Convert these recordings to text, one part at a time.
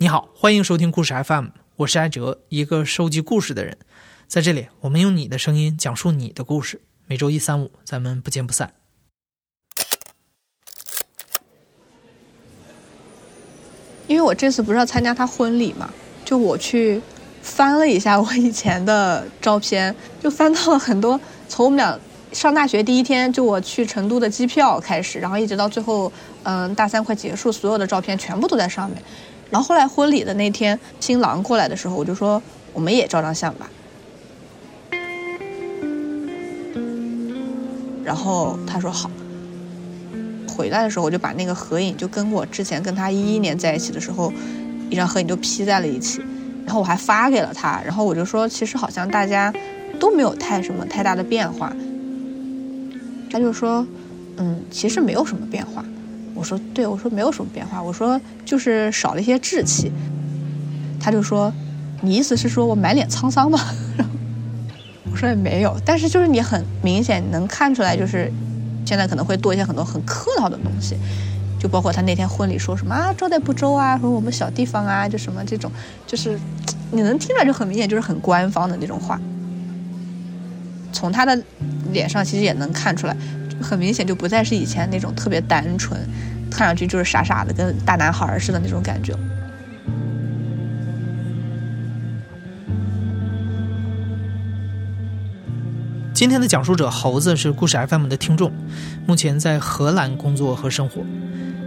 你好，欢迎收听故事 FM，我是艾哲，一个收集故事的人。在这里，我们用你的声音讲述你的故事。每周一、三、五，咱们不见不散。因为我这次不是要参加他婚礼嘛，就我去翻了一下我以前的照片，就翻到了很多从我们俩上大学第一天就我去成都的机票开始，然后一直到最后，嗯，大三快结束，所有的照片全部都在上面。然后后来婚礼的那天，新郎过来的时候，我就说我们也照张相吧。然后他说好。回来的时候，我就把那个合影就跟我之前跟他一一年在一起的时候，一张合影就 P 在了一起。然后我还发给了他，然后我就说其实好像大家都没有太什么太大的变化。他就说，嗯，其实没有什么变化。我说对，我说没有什么变化，我说就是少了一些稚气。他就说，你意思是说我满脸沧桑吗？我说也没有，但是就是你很明显能看出来，就是现在可能会多一些很多很客套的东西，就包括他那天婚礼说什么啊招待不周啊，说我们小地方啊，就什么这种，就是你能听出来就很明显就是很官方的那种话。从他的脸上其实也能看出来，很明显就不再是以前那种特别单纯，看上去就是傻傻的跟大男孩似的那种感觉。今天的讲述者猴子是故事 FM 的听众，目前在荷兰工作和生活。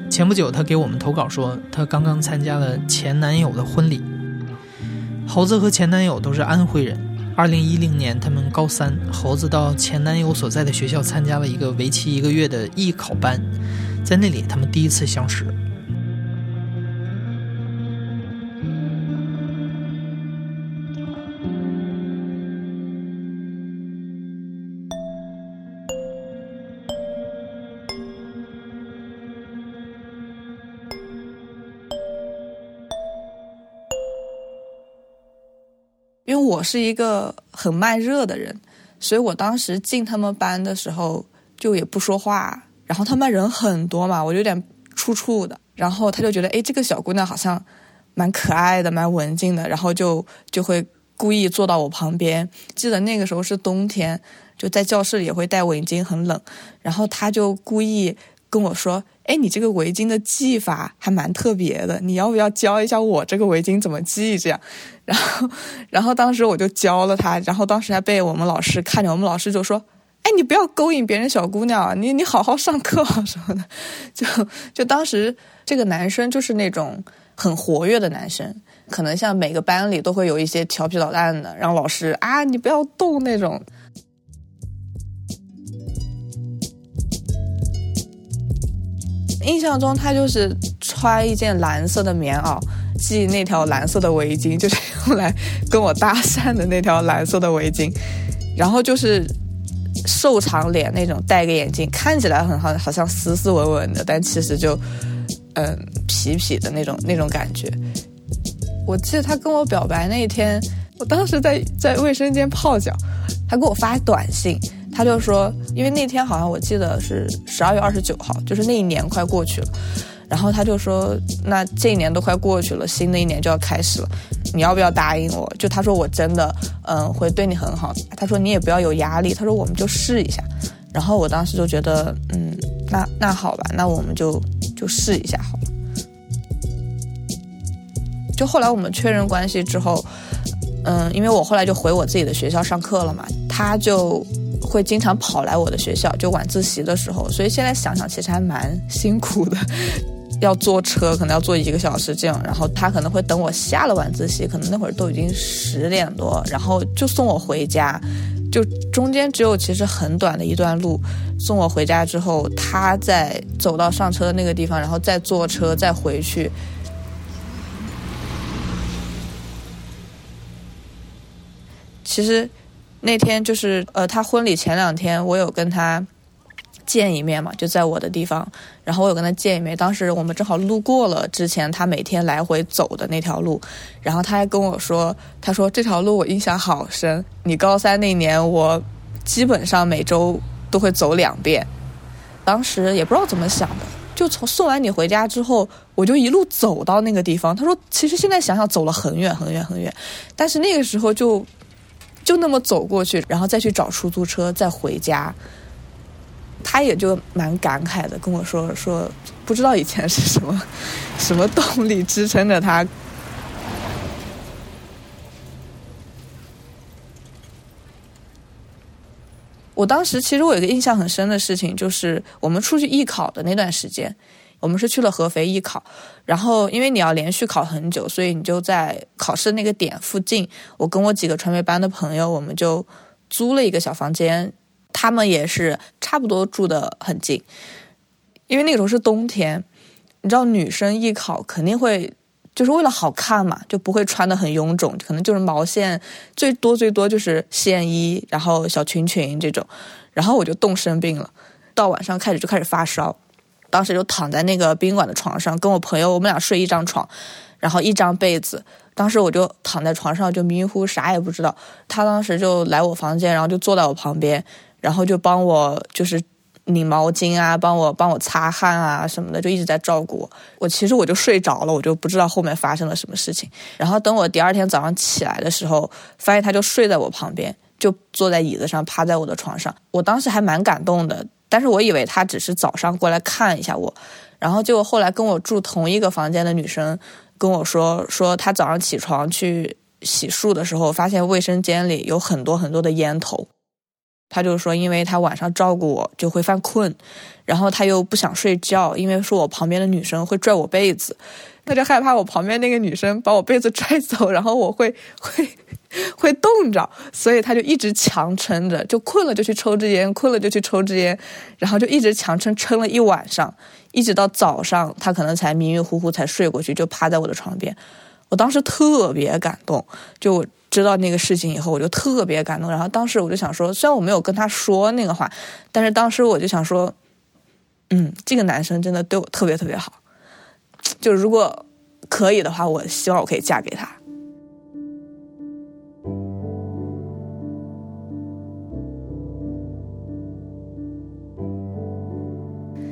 前不久，他给我们投稿说，他刚刚参加了前男友的婚礼。猴子和前男友都是安徽人。二零一零年，他们高三，猴子到前男友所在的学校参加了一个为期一个月的艺考班，在那里，他们第一次相识。我是一个很慢热的人，所以我当时进他们班的时候就也不说话。然后他们人很多嘛，我有点怵怵的。然后他就觉得，哎，这个小姑娘好像蛮可爱的，蛮文静的。然后就就会故意坐到我旁边。记得那个时候是冬天，就在教室里也会戴围巾，很冷。然后他就故意跟我说。哎，你这个围巾的系法还蛮特别的，你要不要教一下我这个围巾怎么系？这样，然后，然后当时我就教了他，然后当时还被我们老师看着，我们老师就说：“哎，你不要勾引别人小姑娘，你你好好上课什么的。”就就当时这个男生就是那种很活跃的男生，可能像每个班里都会有一些调皮捣蛋的，让老师啊你不要动那种。印象中，他就是穿一件蓝色的棉袄，系那条蓝色的围巾，就是用来跟我搭讪的那条蓝色的围巾。然后就是瘦长脸那种，戴个眼镜，看起来很好，好像斯斯文文的，但其实就嗯痞痞的那种那种感觉。我记得他跟我表白那一天，我当时在在卫生间泡脚，他给我发短信。他就说，因为那天好像我记得是十二月二十九号，就是那一年快过去了。然后他就说，那这一年都快过去了，新的一年就要开始了，你要不要答应我？就他说我真的，嗯，会对你很好。他说你也不要有压力。他说我们就试一下。然后我当时就觉得，嗯，那那好吧，那我们就就试一下好了。就后来我们确认关系之后，嗯，因为我后来就回我自己的学校上课了嘛，他就。会经常跑来我的学校，就晚自习的时候，所以现在想想其实还蛮辛苦的，要坐车，可能要坐一个小时这样，然后他可能会等我下了晚自习，可能那会儿都已经十点多，然后就送我回家，就中间只有其实很短的一段路，送我回家之后，他再走到上车的那个地方，然后再坐车再回去，其实。那天就是呃，他婚礼前两天，我有跟他见一面嘛，就在我的地方，然后我有跟他见一面。当时我们正好路过了之前他每天来回走的那条路，然后他还跟我说，他说这条路我印象好深。你高三那年，我基本上每周都会走两遍。当时也不知道怎么想的，就从送完你回家之后，我就一路走到那个地方。他说，其实现在想想走了很远很远很远，但是那个时候就就那么走过去，然后再去找出租车再回家。他也就蛮感慨的跟我说说，不知道以前是什么 什么动力支撑着他。我当时其实我有一个印象很深的事情，就是我们出去艺考的那段时间，我们是去了合肥艺考，然后因为你要连续考很久，所以你就在考试那个点附近，我跟我几个传媒班的朋友，我们就租了一个小房间，他们也是差不多住的很近，因为那个时候是冬天，你知道女生艺考肯定会。就是为了好看嘛，就不会穿的很臃肿，可能就是毛线，最多最多就是线衣，然后小裙裙这种。然后我就冻生病了，到晚上开始就开始发烧，当时就躺在那个宾馆的床上，跟我朋友我们俩睡一张床，然后一张被子。当时我就躺在床上就迷迷糊糊啥也不知道，他当时就来我房间，然后就坐在我旁边，然后就帮我就是。拧毛巾啊，帮我帮我擦汗啊什么的，就一直在照顾我。我其实我就睡着了，我就不知道后面发生了什么事情。然后等我第二天早上起来的时候，发现他就睡在我旁边，就坐在椅子上，趴在我的床上。我当时还蛮感动的，但是我以为他只是早上过来看一下我。然后结果后来跟我住同一个房间的女生跟我说，说她早上起床去洗漱的时候，发现卫生间里有很多很多的烟头。他就说，因为他晚上照顾我就会犯困，然后他又不想睡觉，因为说我旁边的女生会拽我被子，他就害怕我旁边那个女生把我被子拽走，然后我会会会冻着，所以他就一直强撑着，就困了就去抽支烟，困了就去抽支烟，然后就一直强撑撑了一晚上，一直到早上，他可能才迷迷糊糊才睡过去，就趴在我的床边。我当时特别感动，就。知道那个事情以后，我就特别感动。然后当时我就想说，虽然我没有跟他说那个话，但是当时我就想说，嗯，这个男生真的对我特别特别好。就如果可以的话，我希望我可以嫁给他。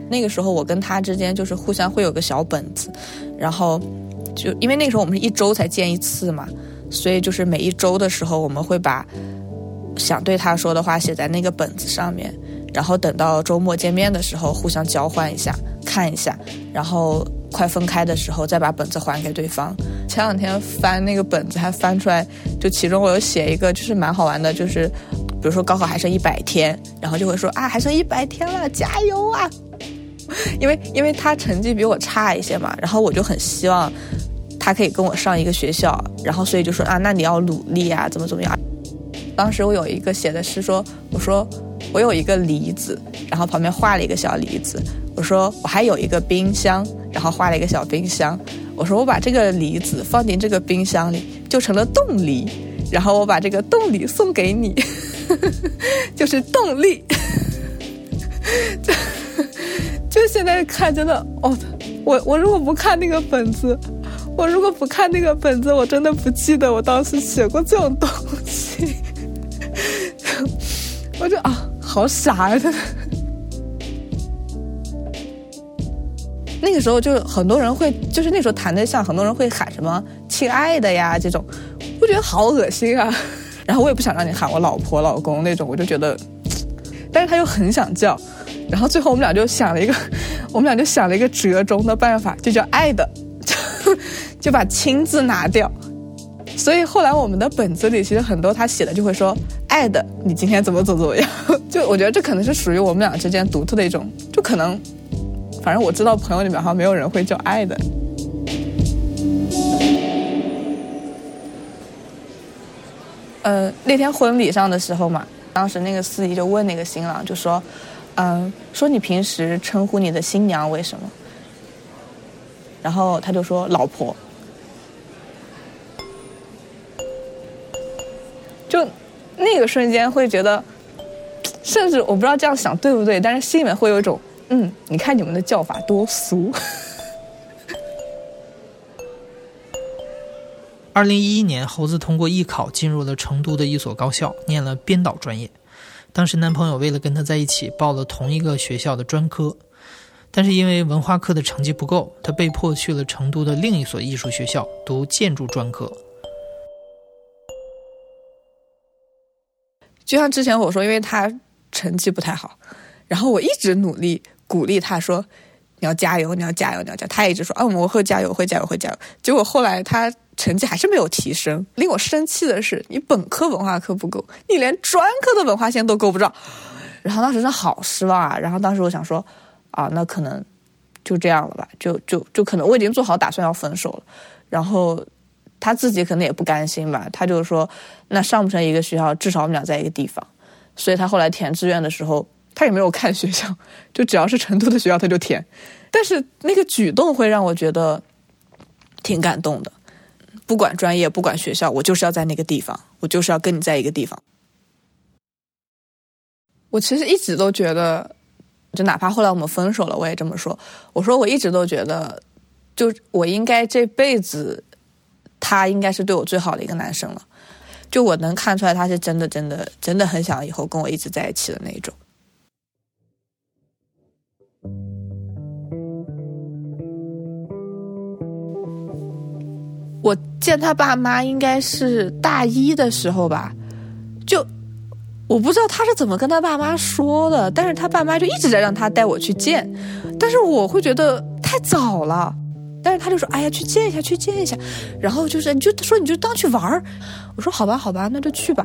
那个时候，我跟他之间就是互相会有个小本子，然后就因为那个时候我们是一周才见一次嘛。所以就是每一周的时候，我们会把想对他说的话写在那个本子上面，然后等到周末见面的时候互相交换一下，看一下，然后快分开的时候再把本子还给对方。前两天翻那个本子，还翻出来，就其中我有写一个，就是蛮好玩的，就是比如说高考还剩一百天，然后就会说啊，还剩一百天了，加油啊！因为因为他成绩比我差一些嘛，然后我就很希望。他可以跟我上一个学校，然后所以就说啊，那你要努力啊，怎么怎么样？当时我有一个写的是说，我说我有一个梨子，然后旁边画了一个小梨子。我说我还有一个冰箱，然后画了一个小冰箱。我说我把这个梨子放进这个冰箱里，就成了冻梨，然后我把这个冻梨送给你，就是动力。就就现在看真的哦，我我如果不看那个本子。我如果不看那个本子，我真的不记得我当时写过这种东西。我就啊，好傻呀！他那个时候就很多人会，就是那时候谈对象，很多人会喊什么“亲爱的呀”这种，我觉得好恶心啊。然后我也不想让你喊我老婆、老公那种，我就觉得，但是他又很想叫。然后最后我们俩就想了一个，我们俩就想了一个折中的办法，就叫“爱的”。就把“亲”字拿掉，所以后来我们的本子里其实很多他写的就会说“爱的你今天怎么怎么怎么样”，就我觉得这可能是属于我们俩之间独特的一种，就可能，反正我知道朋友里面好像没有人会叫“爱的”。呃，那天婚礼上的时候嘛，当时那个司仪就问那个新郎，就说：“嗯，说你平时称呼你的新娘为什么？”然后他就说：“老婆。”就那个瞬间会觉得，甚至我不知道这样想对不对，但是心里面会有一种，嗯，你看你们的叫法多俗。二零一一年，猴子通过艺考进入了成都的一所高校，念了编导专业。当时男朋友为了跟她在一起，报了同一个学校的专科。但是因为文化课的成绩不够，他被迫去了成都的另一所艺术学校读建筑专科。就像之前我说，因为他成绩不太好，然后我一直努力鼓励他说：“你要加油，你要加油，你要加。”他一直说：“啊，我会加油，会加油，会加油。”结果后来他成绩还是没有提升。令我生气的是，你本科文化课不够，你连专科的文化线都够不着。然后当时真的好失望啊！然后当时我想说。啊，那可能就这样了吧，就就就可能我已经做好打算要分手了，然后他自己可能也不甘心吧，他就说那上不成一个学校，至少我们俩在一个地方，所以他后来填志愿的时候，他也没有看学校，就只要是成都的学校他就填，但是那个举动会让我觉得挺感动的，不管专业不管学校，我就是要在那个地方，我就是要跟你在一个地方，我其实一直都觉得。就哪怕后来我们分手了，我也这么说。我说我一直都觉得，就我应该这辈子，他应该是对我最好的一个男生了。就我能看出来，他是真的、真的、真的很想以后跟我一直在一起的那种。我见他爸妈应该是大一的时候吧，就。我不知道他是怎么跟他爸妈说的，但是他爸妈就一直在让他带我去见，但是我会觉得太早了，但是他就说：“哎呀，去见一下，去见一下。”然后就是你就说你就当去玩儿，我说好吧，好吧，那就去吧。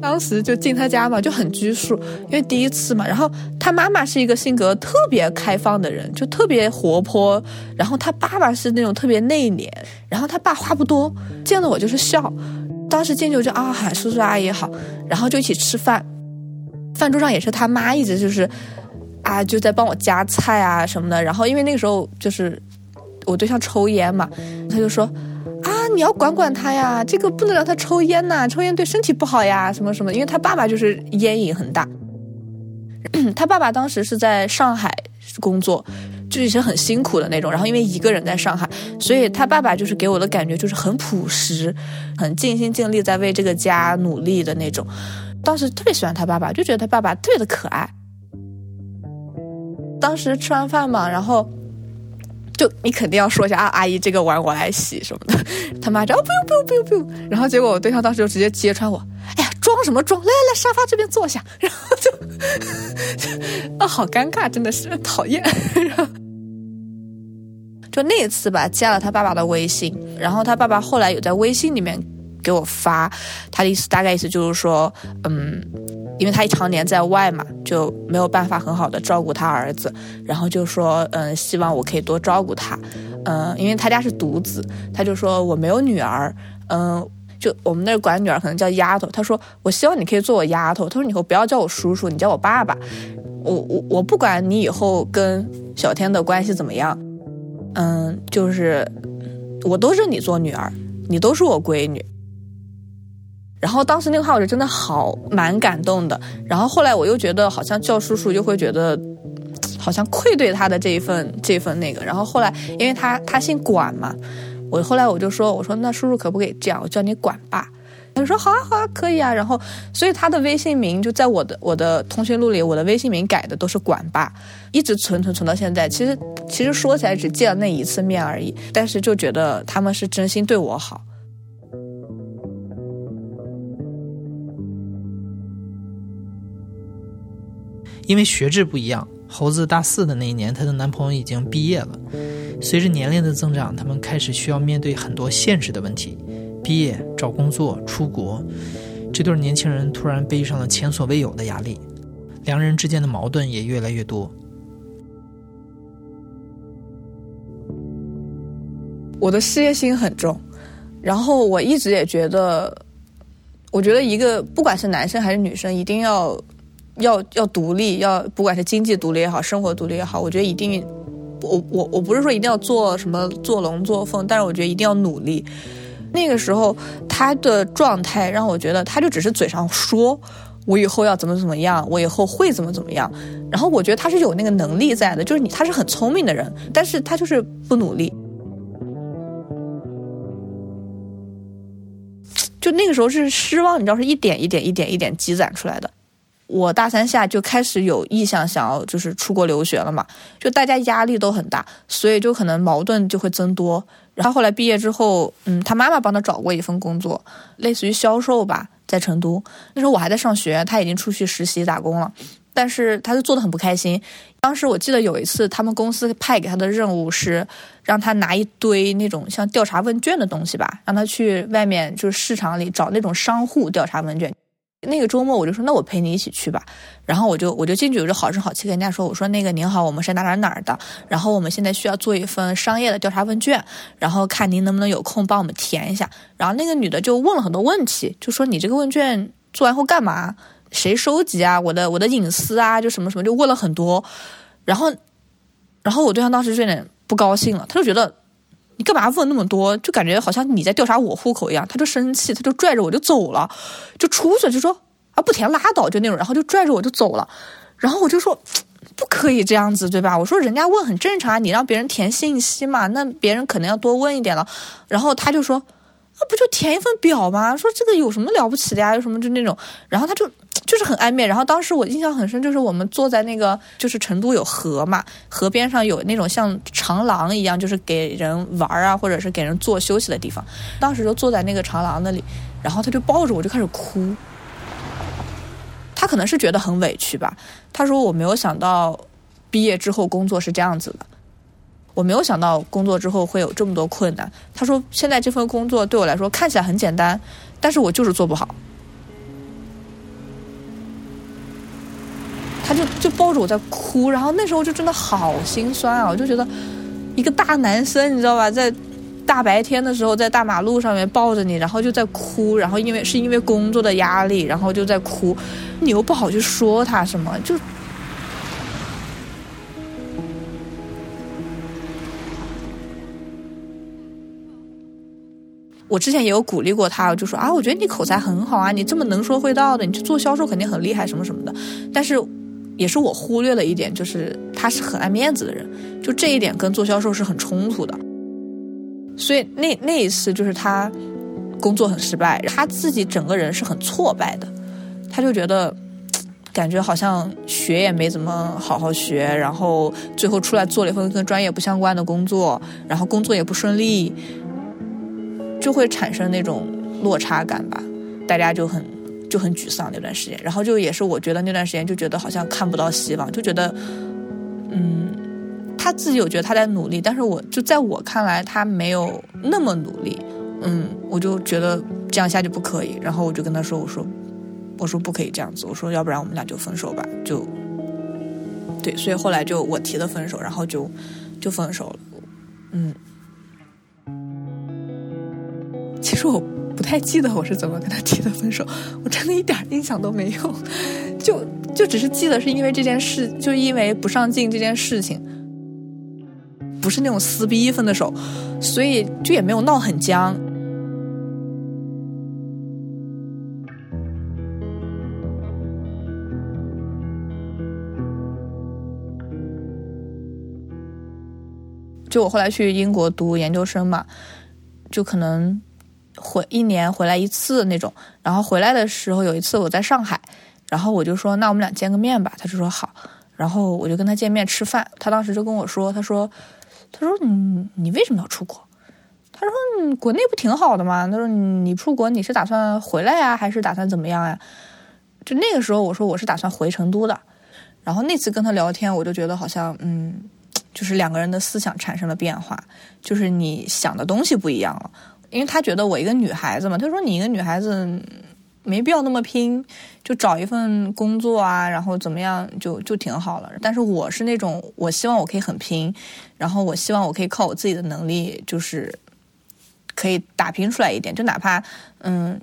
当时就进他家嘛，就很拘束，因为第一次嘛。然后他妈妈是一个性格特别开放的人，就特别活泼，然后他爸爸是那种特别内敛，然后他爸话不多，见了我就是笑。当时进去就啊喊叔叔阿姨好，然后就一起吃饭，饭桌上也是他妈一直就是，啊就在帮我夹菜啊什么的。然后因为那个时候就是我对象抽烟嘛，他就说啊你要管管他呀，这个不能让他抽烟呐，抽烟对身体不好呀什么什么。因为他爸爸就是烟瘾很大，他爸爸当时是在上海工作。就以前很辛苦的那种，然后因为一个人在上海，所以他爸爸就是给我的感觉就是很朴实，很尽心尽力在为这个家努力的那种。当时特别喜欢他爸爸，就觉得他爸爸特别的可爱。当时吃完饭嘛，然后就你肯定要说一下啊，阿姨这个碗我来洗什么的。他妈就哦不用不用不用不用。然后结果我对象当时就直接揭穿我，哎呀装什么装？来来来沙发这边坐下。然后就啊好尴尬，真的是讨厌。然后。就那一次吧，加了他爸爸的微信，然后他爸爸后来有在微信里面给我发，他的意思大概意思就是说，嗯，因为他一常年在外嘛，就没有办法很好的照顾他儿子，然后就说，嗯，希望我可以多照顾他，嗯，因为他家是独子，他就说我没有女儿，嗯，就我们那儿管女儿可能叫丫头，他说我希望你可以做我丫头，他说你以后不要叫我叔叔，你叫我爸爸，我我我不管你以后跟小天的关系怎么样。嗯，就是我都认你做女儿，你都是我闺女。然后当时那个话我就真的好蛮感动的。然后后来我又觉得好像叫叔叔又会觉得好像愧对他的这一份这份那个。然后后来因为他他姓管嘛，我后来我就说我说那叔叔可不可以这样，我叫你管爸。他说好啊好啊可以啊，然后所以他的微信名就在我的我的通讯录里，我的微信名改的都是管爸，一直存存存到现在。其实其实说起来只见了那一次面而已，但是就觉得他们是真心对我好。因为学制不一样，猴子大四的那一年，她的男朋友已经毕业了。随着年龄的增长，他们开始需要面对很多现实的问题。毕业、找工作、出国，这对年轻人突然背上了前所未有的压力，两人之间的矛盾也越来越多。我的事业心很重，然后我一直也觉得，我觉得一个不管是男生还是女生，一定要要要独立，要不管是经济独立也好，生活独立也好，我觉得一定，我我我不是说一定要做什么做龙做凤，但是我觉得一定要努力。那个时候，他的状态让我觉得，他就只是嘴上说，我以后要怎么怎么样，我以后会怎么怎么样。然后我觉得他是有那个能力在的，就是你，他是很聪明的人，但是他就是不努力。就那个时候是失望，你知道，是一点一点、一点一点积攒出来的。我大三下就开始有意向想要就是出国留学了嘛，就大家压力都很大，所以就可能矛盾就会增多。然后后来毕业之后，嗯，他妈妈帮他找过一份工作，类似于销售吧，在成都。那时候我还在上学，他已经出去实习打工了，但是他就做的很不开心。当时我记得有一次，他们公司派给他的任务是让他拿一堆那种像调查问卷的东西吧，让他去外面就是市场里找那种商户调查问卷。那个周末我就说，那我陪你一起去吧。然后我就我就进去，我就好声好气跟人家说，我说那个您好，我们是哪哪哪儿的，然后我们现在需要做一份商业的调查问卷，然后看您能不能有空帮我们填一下。然后那个女的就问了很多问题，就说你这个问卷做完后干嘛？谁收集啊？我的我的隐私啊？就什么什么，就问了很多。然后，然后我对象当时就有点不高兴了，他就觉得你干嘛问那么多？就感觉好像你在调查我户口一样。他就生气，他就拽着我就走了，就出去就说啊不填拉倒就那种，然后就拽着我就走了。然后我就说不可以这样子，对吧？我说人家问很正常，你让别人填信息嘛，那别人可能要多问一点了。然后他就说啊不就填一份表吗？说这个有什么了不起的呀？有什么就那种，然后他就。就是很暧昧，然后当时我印象很深，就是我们坐在那个，就是成都有河嘛，河边上有那种像长廊一样，就是给人玩啊，或者是给人坐休息的地方。当时就坐在那个长廊那里，然后他就抱着我就开始哭。他可能是觉得很委屈吧。他说：“我没有想到毕业之后工作是这样子的，我没有想到工作之后会有这么多困难。”他说：“现在这份工作对我来说看起来很简单，但是我就是做不好。”他就就抱着我在哭，然后那时候就真的好心酸啊！我就觉得一个大男生，你知道吧，在大白天的时候在大马路上面抱着你，然后就在哭，然后因为是因为工作的压力，然后就在哭，你又不好去说他什么，就我之前也有鼓励过他，就说啊，我觉得你口才很好啊，你这么能说会道的，你去做销售肯定很厉害，什么什么的，但是。也是我忽略了一点，就是他是很爱面子的人，就这一点跟做销售是很冲突的。所以那那一次就是他工作很失败，他自己整个人是很挫败的，他就觉得感觉好像学也没怎么好好学，然后最后出来做了一份跟专业不相关的工作，然后工作也不顺利，就会产生那种落差感吧，大家就很。就很沮丧那段时间，然后就也是我觉得那段时间就觉得好像看不到希望，就觉得，嗯，他自己有觉得他在努力，但是我就在我看来他没有那么努力，嗯，我就觉得这样下去不可以，然后我就跟他说，我说，我说不可以这样子，我说要不然我们俩就分手吧，就，对，所以后来就我提的分手，然后就就分手了，嗯，其实我。不太记得我是怎么跟他提的分手，我真的一点印象都没有，就就只是记得是因为这件事，就因为不上进这件事情，不是那种撕逼分的手，所以就也没有闹很僵。就我后来去英国读研究生嘛，就可能。回一年回来一次那种，然后回来的时候有一次我在上海，然后我就说那我们俩见个面吧，他就说好，然后我就跟他见面吃饭，他当时就跟我说，他说，他说你你为什么要出国？他说国内不挺好的吗？他说你出国你是打算回来呀，还是打算怎么样呀？就那个时候我说我是打算回成都的，然后那次跟他聊天，我就觉得好像嗯，就是两个人的思想产生了变化，就是你想的东西不一样了。因为他觉得我一个女孩子嘛，他说你一个女孩子没必要那么拼，就找一份工作啊，然后怎么样就就挺好了。但是我是那种，我希望我可以很拼，然后我希望我可以靠我自己的能力，就是可以打拼出来一点，就哪怕嗯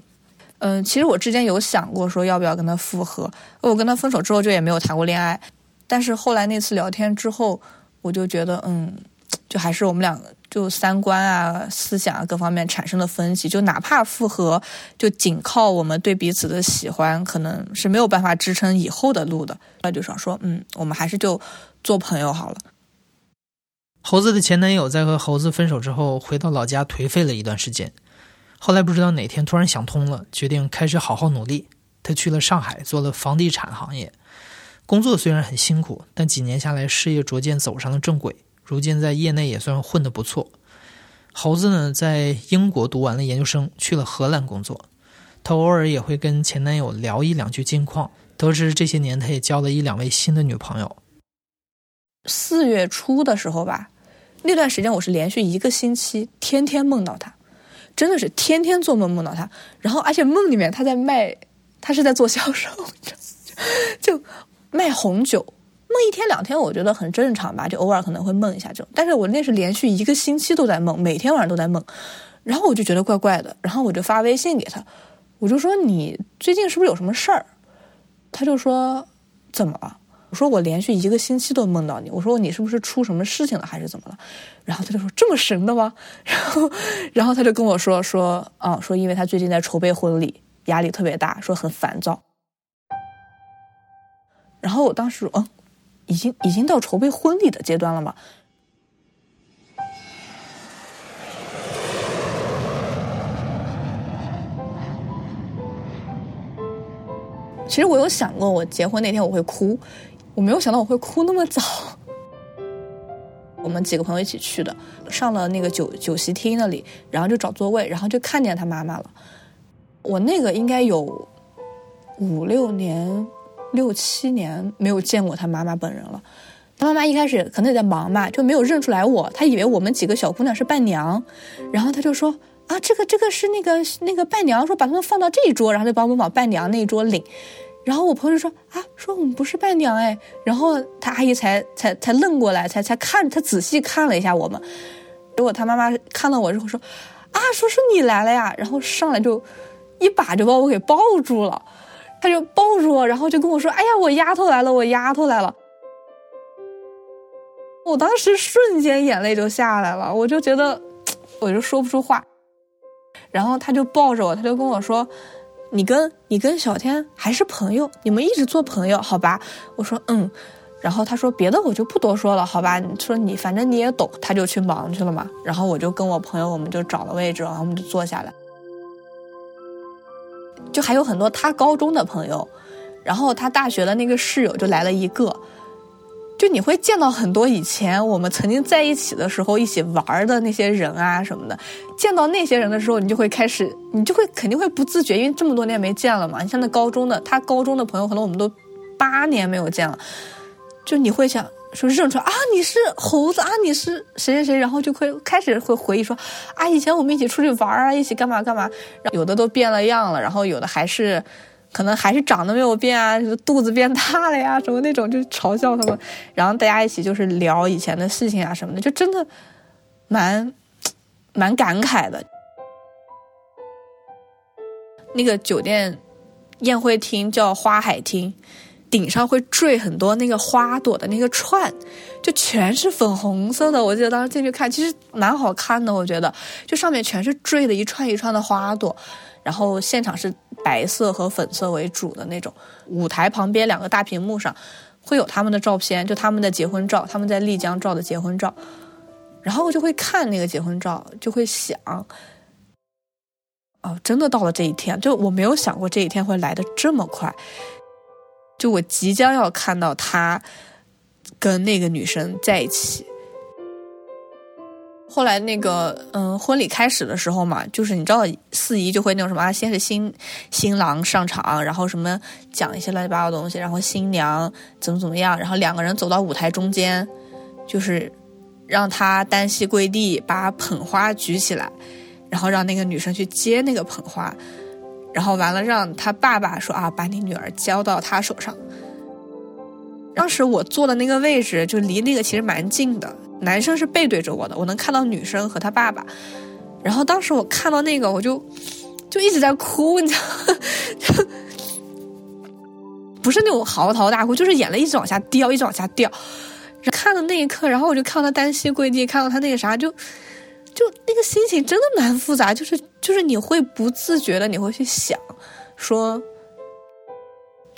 嗯，其实我之前有想过说要不要跟他复合，我跟他分手之后就也没有谈过恋爱，但是后来那次聊天之后，我就觉得嗯，就还是我们两个。就三观啊、思想啊各方面产生了分歧，就哪怕复合，就仅靠我们对彼此的喜欢，可能是没有办法支撑以后的路的。那就想说，嗯，我们还是就做朋友好了。猴子的前男友在和猴子分手之后，回到老家颓废了一段时间，后来不知道哪天突然想通了，决定开始好好努力。他去了上海，做了房地产行业。工作虽然很辛苦，但几年下来，事业逐渐走上了正轨。如今在业内也算混得不错。猴子呢，在英国读完了研究生，去了荷兰工作。他偶尔也会跟前男友聊一两句近况，得知这些年他也交了一两位新的女朋友。四月初的时候吧，那段时间我是连续一个星期天天梦到他，真的是天天做梦梦到他。然后而且梦里面他在卖，他是在做销售，就。卖红酒，梦一天两天，我觉得很正常吧，就偶尔可能会梦一下这种。但是我那是连续一个星期都在梦，每天晚上都在梦，然后我就觉得怪怪的，然后我就发微信给他，我就说你最近是不是有什么事儿？他就说怎么了？我说我连续一个星期都梦到你，我说你是不是出什么事情了还是怎么了？然后他就说这么神的吗？然后然后他就跟我说说啊，说因为他最近在筹备婚礼，压力特别大，说很烦躁。然后我当时，嗯，已经已经到筹备婚礼的阶段了嘛。其实我有想过，我结婚那天我会哭，我没有想到我会哭那么早。我们几个朋友一起去的，上了那个酒酒席厅那里，然后就找座位，然后就看见他妈妈了。我那个应该有五六年。六七年没有见过他妈妈本人了，他妈妈一开始可能也在忙嘛，就没有认出来我，他以为我们几个小姑娘是伴娘，然后他就说啊，这个这个是那个那个伴娘，说把他们放到这一桌，然后就把我们往伴娘那一桌领，然后我朋友说啊，说我们不是伴娘哎，然后他阿姨才才才愣过来，才才看他仔细看了一下我们，结果他妈妈看到我之后说啊，说是你来了呀，然后上来就一把就把我给抱住了。他就抱住我，然后就跟我说：“哎呀，我丫头来了，我丫头来了。”我当时瞬间眼泪就下来了，我就觉得 我就说不出话。然后他就抱着我，他就跟我说：“你跟你跟小天还是朋友，你们一直做朋友，好吧？”我说：“嗯。”然后他说：“别的我就不多说了，好吧？你说你反正你也懂。”他就去忙去了嘛。然后我就跟我朋友，我们就找了位置，然后我们就坐下来。就还有很多他高中的朋友，然后他大学的那个室友就来了一个，就你会见到很多以前我们曾经在一起的时候一起玩的那些人啊什么的。见到那些人的时候，你就会开始，你就会肯定会不自觉，因为这么多年没见了嘛。你像那高中的，他高中的朋友，可能我们都八年没有见了，就你会想。说认出来啊，你是猴子啊，你是谁？谁？谁，然后就会开始会回忆说，啊，以前我们一起出去玩啊，一起干嘛干嘛，有的都变了样了，然后有的还是，可能还是长得没有变啊，肚子变大了呀，什么那种就嘲笑他们，然后大家一起就是聊以前的事情啊什么的，就真的蛮蛮感慨的。那个酒店宴会厅叫花海厅。顶上会缀很多那个花朵的那个串，就全是粉红色的。我记得当时进去看，其实蛮好看的。我觉得，就上面全是缀的一串一串的花朵，然后现场是白色和粉色为主的那种。舞台旁边两个大屏幕上会有他们的照片，就他们的结婚照，他们在丽江照的结婚照。然后我就会看那个结婚照，就会想，哦，真的到了这一天，就我没有想过这一天会来的这么快。就我即将要看到他跟那个女生在一起。后来那个嗯，婚礼开始的时候嘛，就是你知道四姨就会那种什么啊，先是新新郎上场，然后什么讲一些乱七八糟的东西，然后新娘怎么怎么样，然后两个人走到舞台中间，就是让他单膝跪地，把捧花举起来，然后让那个女生去接那个捧花。然后完了，让他爸爸说啊，把你女儿交到他手上。当时我坐的那个位置就离那个其实蛮近的，男生是背对着我的，我能看到女生和他爸爸。然后当时我看到那个，我就就一直在哭，你知道，不是那种嚎啕大哭，就是眼泪一直往下掉，一直往下掉。看的那一刻，然后我就看到他单膝跪地，看到他那个啥，就就那个心情真的蛮复杂，就是。就是你会不自觉的，你会去想，说，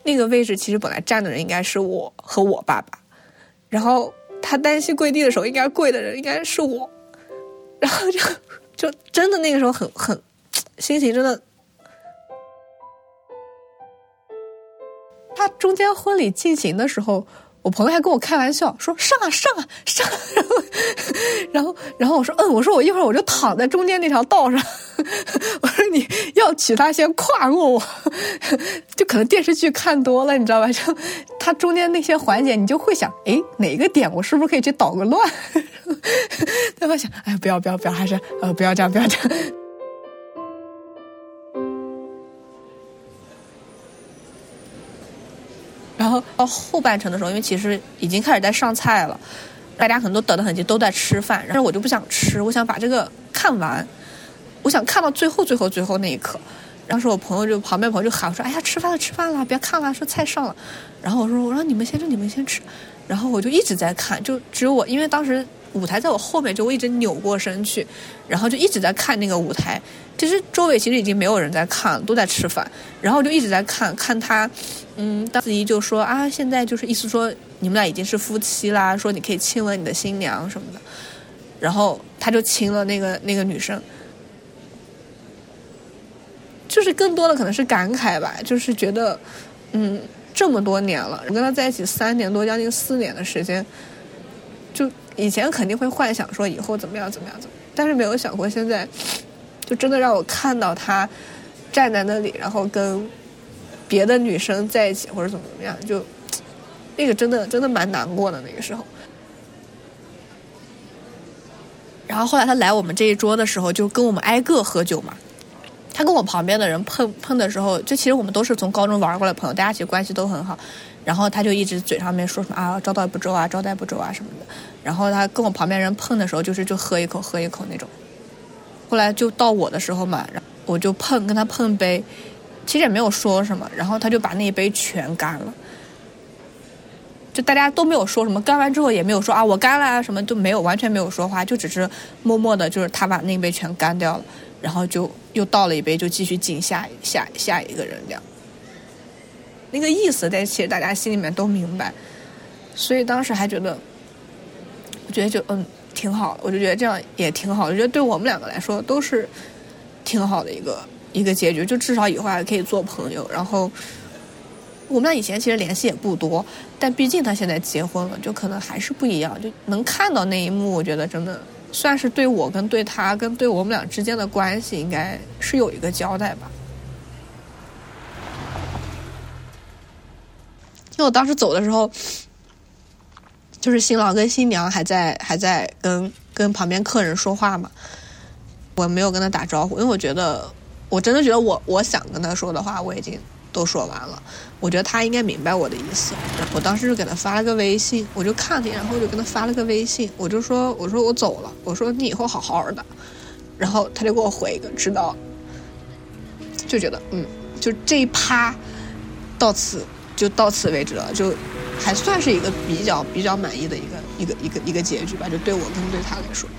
那个位置其实本来站的人应该是我和我爸爸，然后他单膝跪地的时候，应该跪的人应该是我，然后就 就真的那个时候很很心情真的他中间婚礼进行的时候。我朋友还跟我开玩笑说：“上啊上啊上！”然后，然后，然后我说：“嗯，我说我一会儿我就躺在中间那条道上。”我说：“你要娶她，先跨过我。”就可能电视剧看多了，你知道吧？就他中间那些环节，你就会想：哎，哪个点我是不是可以去捣个乱？他会想：哎，不要不要不要，还是呃不要这样不要这样。然后到后半程的时候，因为其实已经开始在上菜了，大家可能都等得很急，都在吃饭。但是我就不想吃，我想把这个看完，我想看到最后最后最后那一刻。当时我朋友就旁边朋友就喊我说：“哎呀，吃饭了吃饭了，别看了，说菜上了。”然后我说：“我说你们先吃，你们先吃。”然后我就一直在看，就只有我，因为当时。舞台在我后面，就我一直扭过身去，然后就一直在看那个舞台。其实周围其实已经没有人在看，都在吃饭。然后就一直在看，看他，嗯，当司仪就说啊，现在就是意思说你们俩已经是夫妻啦，说你可以亲吻你的新娘什么的。然后他就亲了那个那个女生，就是更多的可能是感慨吧，就是觉得，嗯，这么多年了，我跟他在一起三年多，将近四年的时间，就。以前肯定会幻想说以后怎么样怎么样怎么，但是没有想过现在，就真的让我看到他站在那里，然后跟别的女生在一起或者怎么怎么样，就那个真的真的蛮难过的那个时候。然后后来他来我们这一桌的时候，就跟我们挨个喝酒嘛。他跟我旁边的人碰碰的时候，就其实我们都是从高中玩过来的朋友，大家其实关系都很好。然后他就一直嘴上面说什么啊招待不周啊招待不周啊什么的。然后他跟我旁边人碰的时候，就是就喝一口喝一口那种。后来就到我的时候嘛，我就碰跟他碰杯，其实也没有说什么。然后他就把那一杯全干了，就大家都没有说什么。干完之后也没有说啊我干了啊什么都没有，完全没有说话，就只是默默的，就是他把那杯全干掉了。然后就又倒了一杯，就继续敬下下下一个人这样。那个意思，但其实大家心里面都明白，所以当时还觉得，我觉得就嗯挺好，我就觉得这样也挺好，我觉得对我们两个来说都是挺好的一个一个结局，就至少以后还可以做朋友。然后我们俩以前其实联系也不多，但毕竟他现在结婚了，就可能还是不一样，就能看到那一幕，我觉得真的。算是对我跟对他跟对我们俩之间的关系，应该是有一个交代吧。因为我当时走的时候，就是新郎跟新娘还在还在跟跟旁边客人说话嘛，我没有跟他打招呼，因为我觉得我真的觉得我我想跟他说的话我已经。都说完了，我觉得他应该明白我的意思。我当时就给他发了个微信，我就看见，然后我就跟他发了个微信，我就说：“我说我走了，我说你以后好好的。”然后他就给我回一个“知道”，就觉得嗯，就这一趴到此就到此为止了，就还算是一个比较比较满意的一个一个一个一个结局吧，就对我跟对他来说。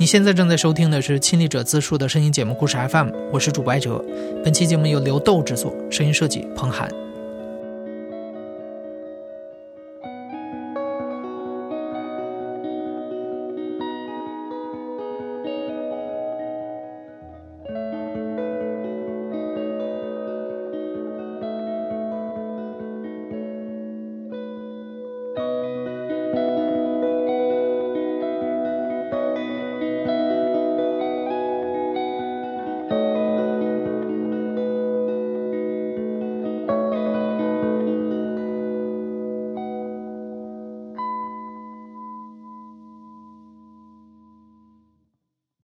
你现在正在收听的是亲历者自述的声音节目故事 FM，我是主播艾哲。本期节目由刘豆制作，声音设计彭涵。